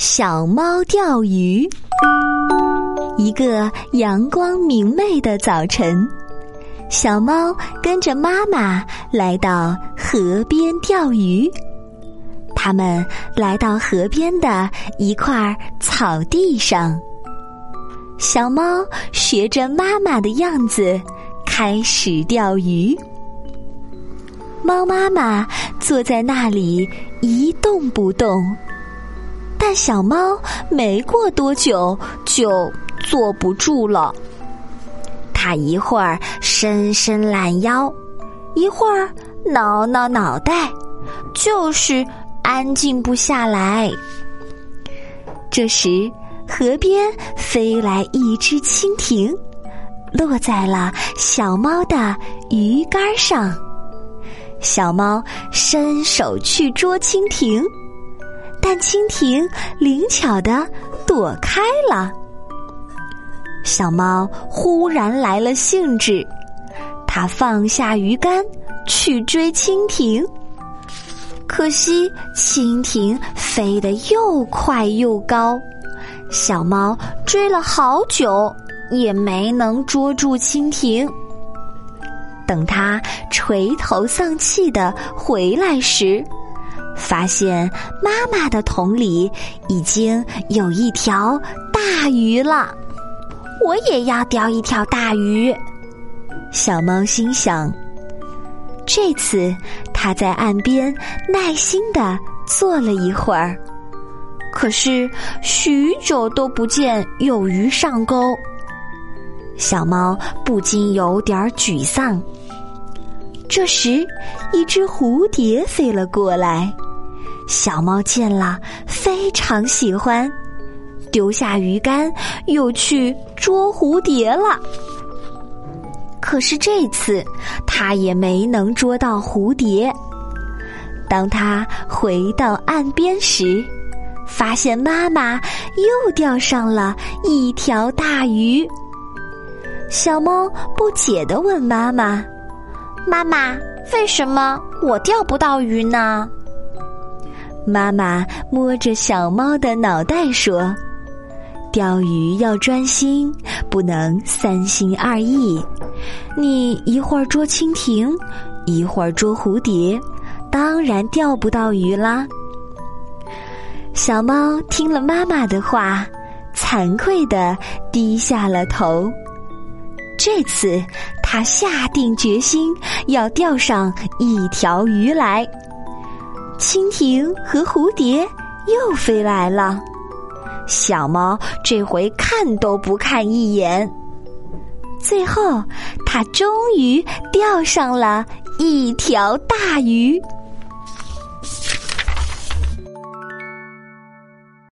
小猫钓鱼。一个阳光明媚的早晨，小猫跟着妈妈来到河边钓鱼。他们来到河边的一块草地上，小猫学着妈妈的样子开始钓鱼。猫妈妈坐在那里一动不动。但小猫没过多久就坐不住了，它一会儿伸伸懒腰，一会儿挠挠脑袋，就是安静不下来。这时，河边飞来一只蜻蜓，落在了小猫的鱼竿上。小猫伸手去捉蜻蜓。但蜻蜓灵巧的躲开了。小猫忽然来了兴致，它放下鱼竿去追蜻蜓。可惜蜻蜓飞得又快又高，小猫追了好久也没能捉住蜻蜓。等它垂头丧气的回来时，发现妈妈的桶里已经有一条大鱼了，我也要钓一条大鱼。小猫心想。这次，它在岸边耐心的坐了一会儿，可是许久都不见有鱼上钩。小猫不禁有点沮丧。这时，一只蝴蝶飞了过来。小猫见了，非常喜欢，丢下鱼竿，又去捉蝴蝶了。可是这次，它也没能捉到蝴蝶。当它回到岸边时，发现妈妈又钓上了一条大鱼。小猫不解的问妈妈：“妈妈，为什么我钓不到鱼呢？”妈妈摸着小猫的脑袋说：“钓鱼要专心，不能三心二意。你一会儿捉蜻蜓，一会儿捉蝴蝶，当然钓不到鱼啦。”小猫听了妈妈的话，惭愧的低下了头。这次，它下定决心要钓上一条鱼来。蜻蜓和蝴蝶又飞来了，小猫这回看都不看一眼。最后，它终于钓上了一条大鱼。